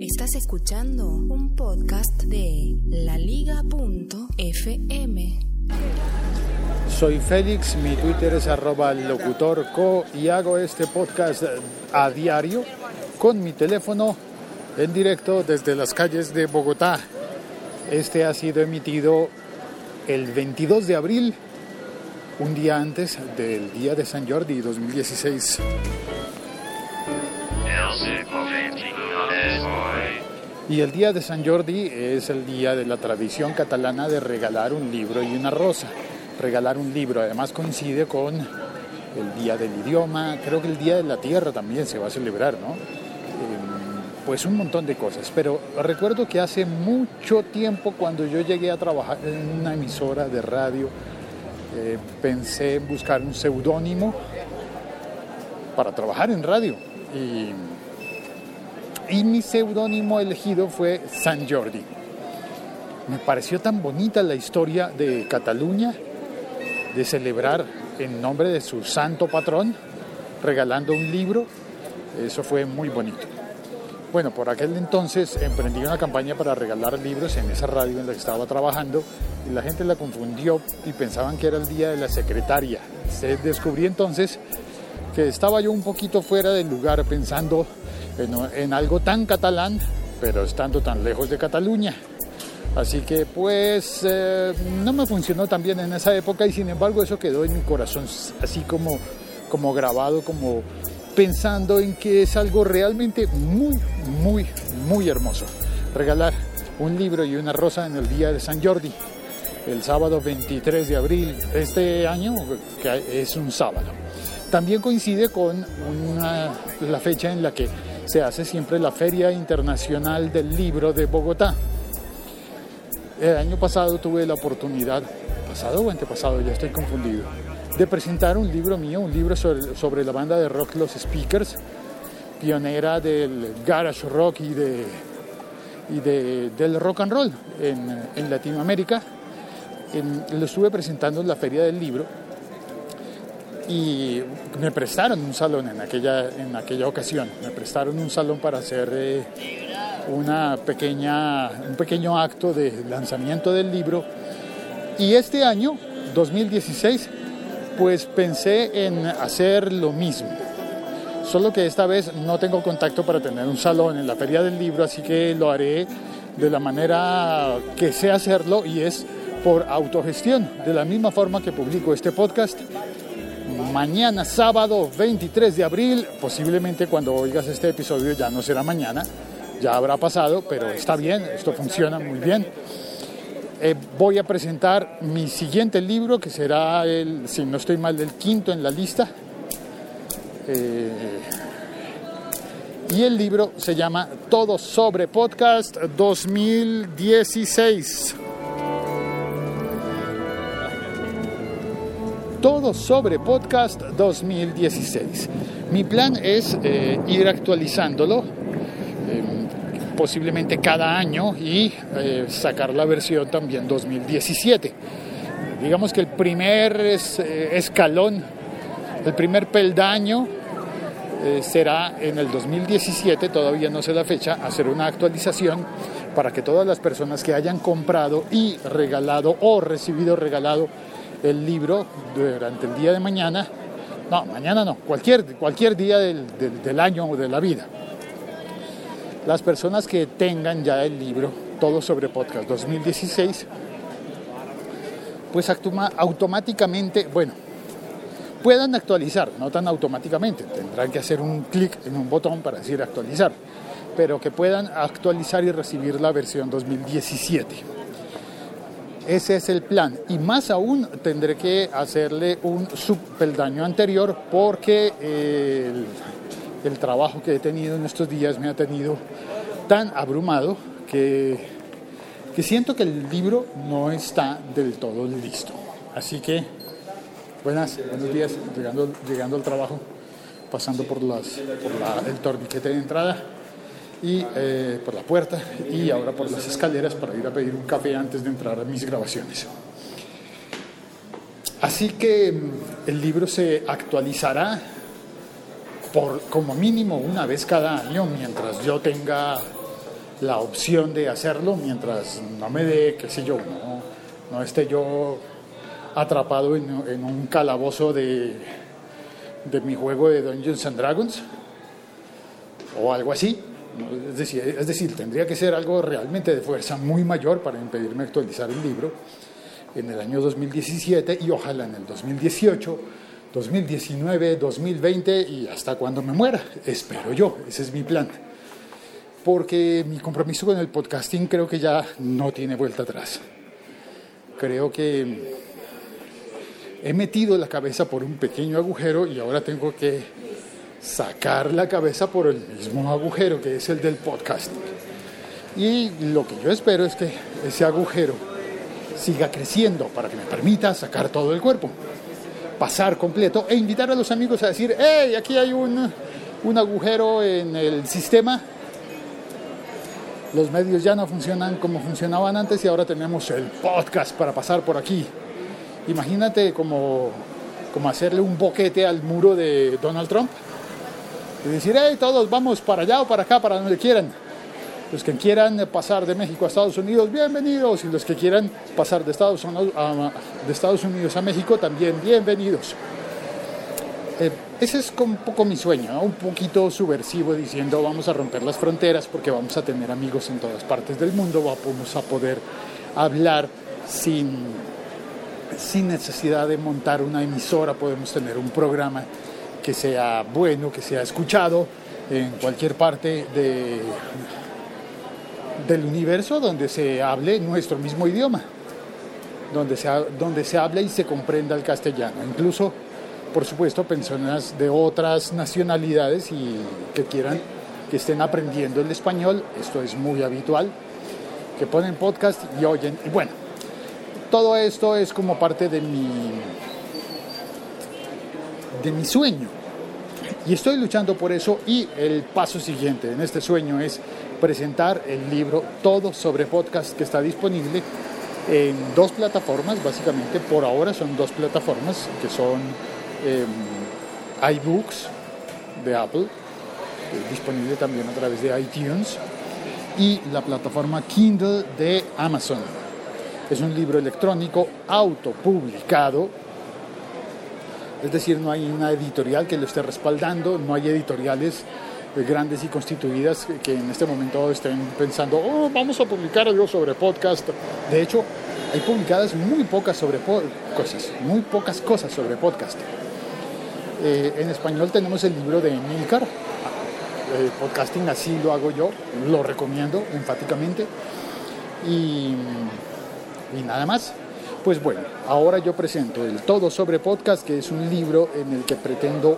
Estás escuchando un podcast de laliga.fm. Soy Félix, mi Twitter es arroba locutorco y hago este podcast a diario con mi teléfono en directo desde las calles de Bogotá. Este ha sido emitido el 22 de abril, un día antes del Día de San Jordi 2016. Y el día de San Jordi es el día de la tradición catalana de regalar un libro y una rosa. Regalar un libro además coincide con el día del idioma, creo que el día de la tierra también se va a celebrar, ¿no? Em, pues un montón de cosas. Pero recuerdo que hace mucho tiempo cuando yo llegué a trabajar en una emisora de radio, eh, pensé en buscar un seudónimo para trabajar en radio. Y y mi seudónimo elegido fue San Jordi. Me pareció tan bonita la historia de Cataluña, de celebrar en nombre de su santo patrón, regalando un libro. Eso fue muy bonito. Bueno, por aquel entonces emprendí una campaña para regalar libros en esa radio en la que estaba trabajando y la gente la confundió y pensaban que era el día de la secretaria. Se descubrí entonces que estaba yo un poquito fuera del lugar pensando en, algo tan catalán, pero estando tan lejos de Cataluña. Así que pues eh, no me funcionó tan bien en esa época y sin embargo eso quedó en mi corazón así como, como grabado, como pensando en que es algo realmente muy, muy, muy hermoso. Regalar un libro y una rosa en el día de San Jordi, el sábado 23 de abril, este año, que es un sábado. También coincide con la fecha en la que se hace siempre la Feria Internacional del Libro de Bogotá. El año pasado tuve la oportunidad, pasado o antepasado, ya estoy confundido, de presentar un libro mío, un libro sobre, la banda de rock Los Speakers, pionera del garage rock y, de, y del rock and roll en, Latinoamérica. lo estuve presentando en la Feria del Libro y me prestaron un salón en aquella, en aquella ocasión, me prestaron un salón para hacer eh, una pequeña, un pequeño acto de lanzamiento del libro. Y este año, 2016, pues pensé en hacer lo mismo. Solo que esta vez no tengo contacto para tener un salón en la feria del libro, así que lo haré de la manera que sé hacerlo y es por autogestión, de la misma forma que publico este podcast mañana sábado 23 de abril, posiblemente cuando oigas este episodio ya no será mañana, ya habrá pasado, pero está bien, esto funciona muy bien. Eh, voy a presentar mi siguiente libro, que será el, si no estoy mal, el quinto en la lista. Eh, y el libro se llama Todo sobre Podcast 2016. Todo sobre Podcast 2016. Mi plan es eh, ir actualizándolo em, posiblemente cada año y eh, sacar la versión también 2017. Digamos que el primer eh, escalón, el primer peldaño será en el 2017, todavía no sé la fecha, hacer una actualización para que todas las personas que hayan comprado y regalado o recibido regalado el libro durante el día de mañana, no, mañana no, cualquier, cualquier día del, del, año o de la vida. Las personas que tengan ya el libro, todo sobre podcast 2016, pues automáticamente, bueno, puedan actualizar, no tan automáticamente, tendrán que hacer un clic en un botón para decir actualizar, pero que puedan actualizar y recibir la versión 2017. Ese es el plan. Y más aún tendré que hacerle un subpeldaño anterior porque el, trabajo que he tenido en estos días me ha tenido tan abrumado que, que siento que el libro no está del todo listo. Así que, buenas, buenos días, llegando, llegando al trabajo, pasando por, las, por el torniquete de entrada y eh, por la puerta y ahora por las escaleras para ir a pedir un café antes de entrar a mis grabaciones. Así que mm, el libro se actualizará por como mínimo una vez cada año mientras yo tenga la opción de hacerlo mientras no me dé, qué sé yo, no, no esté yo atrapado en, un calabozo de, de mi juego de Dungeons and Dragons o algo así. Es decir, tendría que ser algo realmente de fuerza muy mayor para impedirme actualizar el libro en el año 2017 y ojalá en el 2018, 2019, 2020 y hasta cuando me muera. Espero yo, ese es mi plan. Porque mi compromiso con el podcasting creo que ya no tiene vuelta atrás. Creo que he metido la cabeza por un pequeño agujero y ahora tengo que sacar la cabeza por el mismo agujero que es el del podcasting. Y lo que yo espero es que ese agujero siga creciendo para que me permita sacar todo el cuerpo, pasar completo e invitar a los amigos a decir, hey, aquí hay un, un agujero en el sistema. Los medios ya no funcionan como funcionaban antes y ahora tenemos el podcast para pasar por aquí. Imagínate como, como hacerle un boquete al muro de Donald Trump y decir, hey, todos vamos para allá o para acá, para donde quieran. Los que quieran pasar de México a Estados Unidos, bienvenidos. Y los que quieran pasar de Estados Unidos a, Estados Unidos a México, también bienvenidos. Eh, ese es un poco mi sueño, un poquito subversivo, diciendo vamos a romper las fronteras porque vamos a tener amigos en todas partes del mundo, vamos a poder hablar sin, sin necesidad de montar una emisora, podemos tener un programa que sea bueno, que sea escuchado en cualquier parte de, del universo donde se hable nuestro mismo idioma, donde se, donde se hable y se comprenda el castellano. Incluso, por supuesto, personas de otras nacionalidades y que quieran, que estén aprendiendo el español, esto es muy habitual, que ponen podcast y oyen. Y bueno, todo esto es como parte de mi de mi sueño. Y estoy luchando por eso y el paso siguiente en este sueño es presentar el libro Todo sobre podcast que está disponible en dos plataformas, básicamente por ahora son dos plataformas que son eh, iBooks de Apple, eh, disponible también a través de iTunes, y la plataforma Kindle de Amazon. Es un libro electrónico autopublicado es decir, no hay una editorial que lo esté respaldando, no hay editoriales eh, grandes y constituidas que en este momento estén pensando, oh, vamos a publicar algo sobre podcast. De hecho, hay publicadas muy pocas sobre cosas, muy pocas cosas sobre podcast. Eh, en español tenemos el libro de Emilcar, eh, podcasting así lo hago yo, lo recomiendo enfáticamente. Y nada más. Pues bueno, ahora yo presento el Todo sobre Podcast, que es un libro en el que pretendo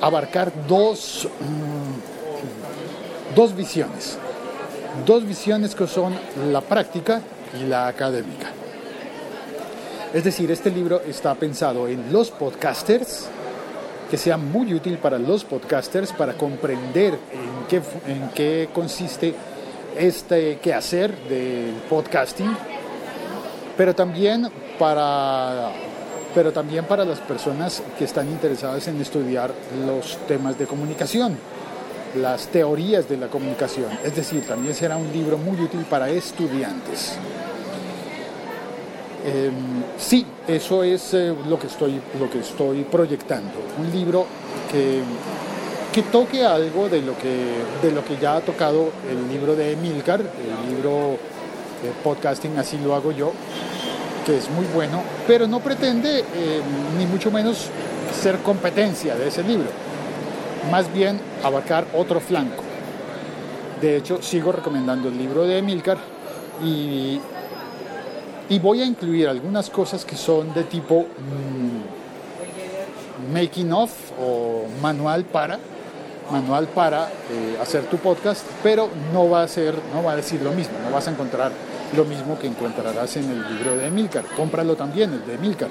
abarcar dos, mm, dos visiones. Dos visiones que son la práctica y la académica. Es decir, este libro está pensado en los podcasters, que sea muy útil para los podcasters para comprender en qué, en qué consiste este quehacer del podcasting pero también para pero también para las personas que están interesadas en estudiar los temas de comunicación, las teorías de la comunicación. Es decir, también será un libro muy útil para estudiantes. Em, sí, eso es eh, lo, que estoy, lo que estoy proyectando. Un libro que, que toque algo de lo que, de lo que ya ha tocado el libro de Emilcar, el libro de podcasting, así lo hago yo, que es muy bueno, pero no pretende eh, ni mucho menos ser competencia de ese libro, más bien abarcar otro flanco. De hecho, sigo recomendando el libro de Emilcar y, y voy a incluir algunas cosas que son de tipo mm, making of o manual para manual para eh, hacer tu podcast, pero no va a ser, no va a decir lo mismo, no vas a encontrar lo mismo que encontrarás en el libro de Emilcar. Cómpralo también, el de Emilcar.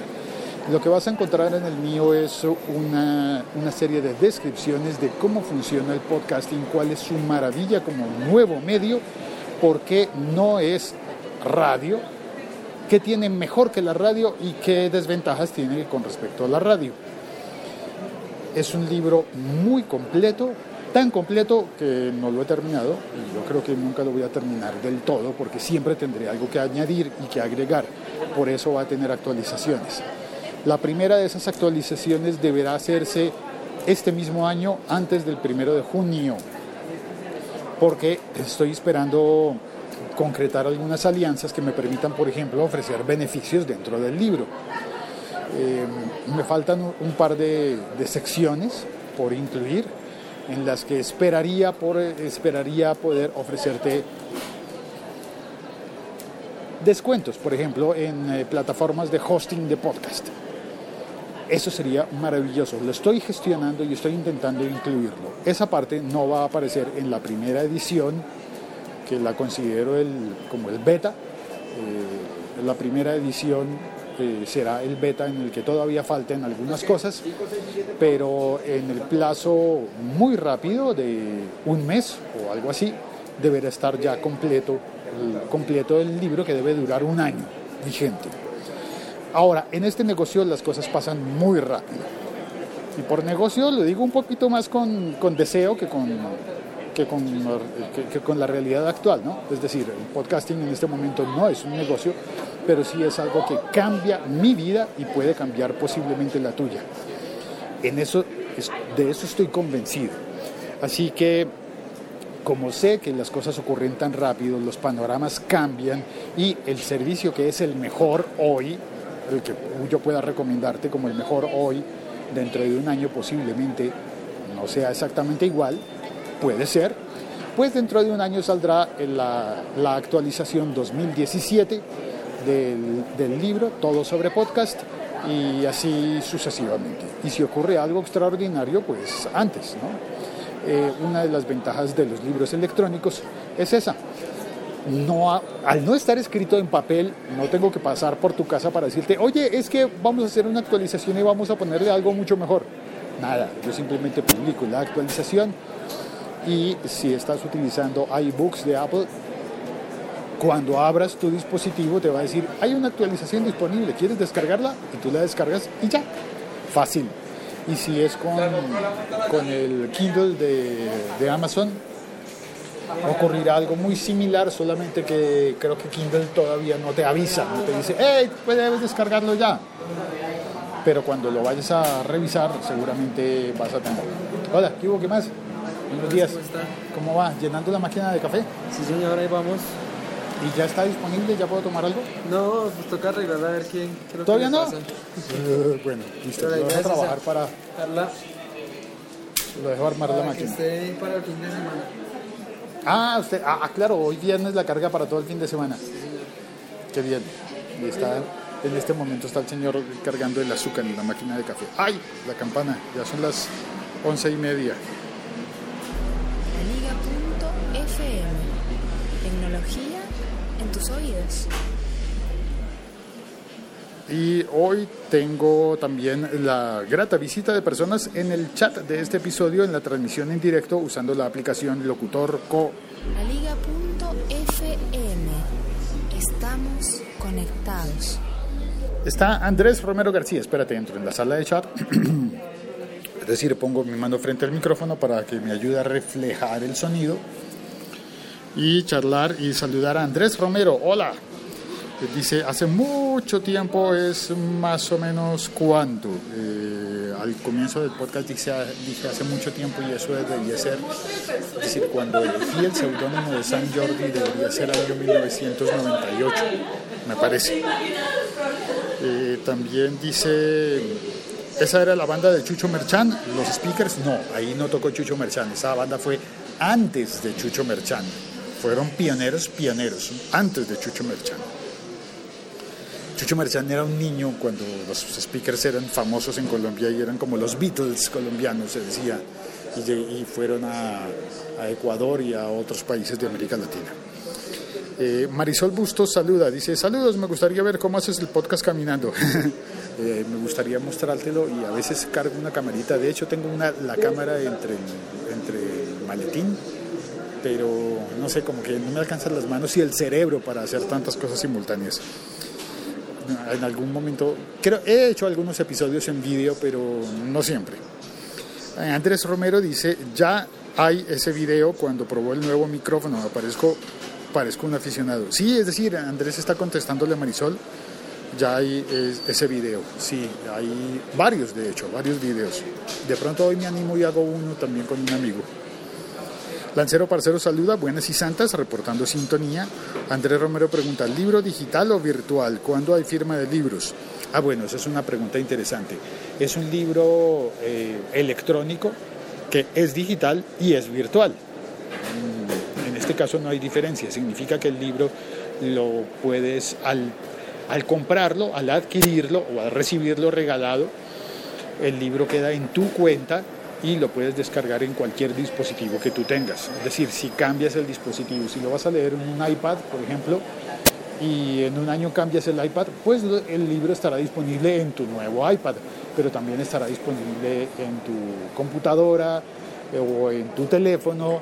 Lo que vas a encontrar en el mío es una, una, serie de descripciones de cómo funciona el podcasting, cuál es su maravilla como nuevo medio, por qué no es radio, qué tiene mejor que la radio y qué desventajas tiene con respecto a la radio. Es un libro muy completo, tan completo que no lo he terminado y yo creo que nunca lo voy a terminar del todo porque siempre tendré algo que añadir y que agregar. Por eso va a tener actualizaciones. La primera de esas actualizaciones deberá hacerse este mismo año antes del primero de junio porque estoy esperando concretar algunas alianzas que me permitan, por ejemplo, ofrecer beneficios dentro del libro. Eh, me faltan un par de, de secciones por incluir en las que esperaría, por, esperaría poder ofrecerte descuentos, por ejemplo, en eh, plataformas de hosting de podcast. Eso sería maravilloso. Lo estoy gestionando y estoy intentando incluirlo. Esa parte no va a aparecer en la primera edición, que la considero el, como el beta. Eh, la primera edición eh, será el beta en el que todavía falten algunas cosas, pero en el plazo muy rápido de un mes o algo así, deberá estar ya completo, el, completo el libro que debe durar un año vigente. Ahora, en este negocio las cosas pasan muy rápido. Y por negocio lo digo un poquito más con, con deseo que con, que con, que, que con la realidad actual, ¿no? Es decir, el podcasting en este momento no es un negocio, pero sí es algo que cambia mi vida y puede cambiar posiblemente la tuya. En eso, de eso estoy convencido. Así que, como sé que las cosas ocurren tan rápido, los panoramas cambian y el servicio que es el mejor hoy, el que yo pueda recomendarte como el mejor hoy, dentro de un año posiblemente no sea exactamente igual, puede ser, pues dentro de un año saldrá la, la actualización 2017 del, del, libro, todo sobre podcast, y así sucesivamente. Y si ocurre algo extraordinario, pues antes, ¿no? Eh, una de las ventajas de los libros electrónicos es esa. No, al no estar escrito en papel, no tengo que pasar por tu casa para decirte, oye, es que vamos a hacer una actualización y vamos a ponerle algo mucho mejor. Nada, yo simplemente publico la actualización y si estás utilizando iBooks de Apple, cuando abras tu dispositivo te va a decir, hay una actualización disponible, ¿quieres descargarla? Y tú la descargas y ya, fácil. Y si es con, con el Kindle de, de Amazon, ocurrirá algo muy similar, solamente que creo que Kindle todavía no te avisa, no te dice, hey, pues debes descargarlo ya. Pero cuando lo vayas a revisar, seguramente vas a tener. Hola, ¿qué hubo? ¿Qué más? Buenos días. ¿Cómo va? ¿Llenando la máquina de café? Sí, señor, ahí vamos. ¿Y ya está disponible? ¿Ya puedo tomar algo? No, pues toca arreglar a ver quién. que ¿Todavía no? Eh, bueno, listo. Lo dejo es trabajar para... Carla, Lo dejo armar la que máquina. esté para el fin de semana. Ah, usted, ah, ah, claro, hoy viernes la carga para todo el fin de semana. Qué bien. Y está, en este momento está el señor cargando el azúcar en la máquina de café. ¡Ay! La campana, ya son las once y media. Liga.fm. Tecnología tus oídos. Y hoy tengo también la grata visita de personas en el chat de este episodio, en la transmisión en directo, usando la aplicación Locutor Co. La Liga.fm. Estamos conectados. Está Andrés Romero García, espérate, entro en la sala de chat. Es decir, pongo mi mano frente al micrófono para que me ayude a reflejar el sonido y charlar y saludar a Andrés Romero. Hola. Dice, hace mucho tiempo es más o menos cuánto. Eh, al comienzo del podcast dije, dije hace mucho tiempo y eso debería ser, es decir, cuando elegí el seudónimo de San Jordi debería ser año 1998, me parece. Eh, también dice, esa era la banda de Chucho Merchán, los speakers, no, ahí no tocó Chucho Merchán, esa banda fue antes de Chucho Merchán, fueron pioneros, pioneros, antes de Chucho Merchán. Chucho Merchán era un niño cuando los speakers eran famosos en Colombia y eran como los Beatles colombianos, se decía, y, fueron a, Ecuador y a otros países de América Latina. Eh, Marisol Bustos saluda, dice, saludos, me gustaría ver cómo haces el podcast caminando. Eh, me gustaría mostrártelo y a veces cargo una camarita, de hecho tengo una, la cámara entre entre el maletín, pero no sé, como que no me alcanzan las manos y el cerebro para hacer tantas cosas simultáneas. En algún momento, creo, he hecho algunos episodios en vídeo, pero no siempre. Andrés Romero dice, ya hay ese video cuando probó el nuevo micrófono, aparezco, parezco un aficionado. Sí, es decir, Andrés está contestándole a Marisol, ya hay ese video, sí, hay varios de hecho, varios videos. De pronto hoy me animo y hago uno también con un amigo. Lancero Parcero saluda, buenas y santas, reportando sintonía. Andrés Romero pregunta, ¿libro digital o virtual? ¿Cuándo hay firma de libros? Ah, bueno, esa es una pregunta interesante. Es un libro eh, electrónico que es digital y es virtual. Mm, en este caso no hay diferencia, significa que el libro lo puedes al, al comprarlo, al adquirirlo o al recibirlo regalado, el libro queda en tu cuenta y lo puedes descargar en cualquier dispositivo que tú tengas. Es decir, si cambias el dispositivo, si lo vas a leer en un iPad, por ejemplo, y en un año cambias el iPad, pues el libro estará disponible en tu nuevo iPad, pero también estará disponible en tu computadora eh, o en tu teléfono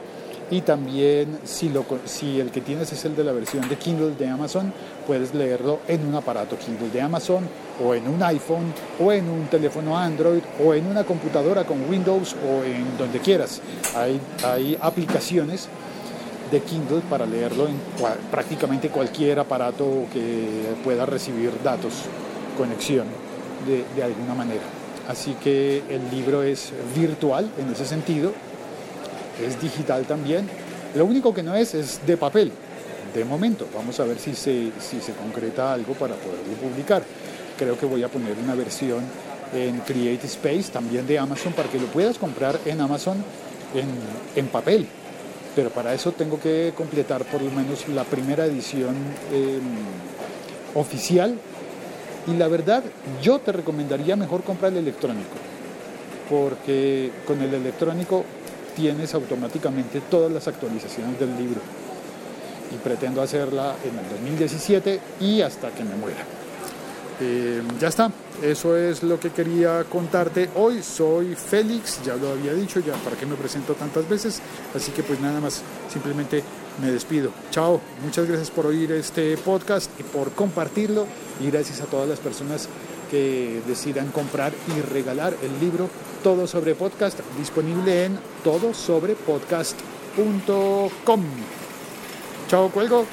y también si, lo, si el que tienes es el de la versión de Kindle de Amazon, puedes leerlo en un aparato Kindle de Amazon o en un iPhone o en un teléfono Android o en una computadora con Windows o en donde quieras. Hay, hay aplicaciones de Kindle para leerlo en prácticamente cualquier aparato que pueda recibir datos, conexión de, de alguna manera. Así que el libro es virtual en ese sentido es digital también. Lo único que no es es de papel, de momento. Vamos a ver si se, si se concreta algo para poderlo publicar. Creo que voy a poner una versión en Create Space, también de Amazon, para que lo puedas comprar en Amazon en, papel. Pero para eso tengo que completar por lo menos la primera edición em, oficial. Y la verdad, yo te recomendaría mejor comprar el electrónico, porque con el electrónico tienes automáticamente todas las actualizaciones del libro. Y pretendo hacerla en el 2017 y hasta que me muera. Eh, ya está, eso es lo que quería contarte hoy. Soy Félix, ya lo había dicho, ya para qué me presento tantas veces. Así que pues nada más, simplemente me despido. Chao, muchas gracias por oír este podcast y por compartirlo. Y gracias a todas las personas que decidan comprar y regalar el libro Todo sobre Podcast, disponible en todosobrepodcast.com. Chao, cuelgo.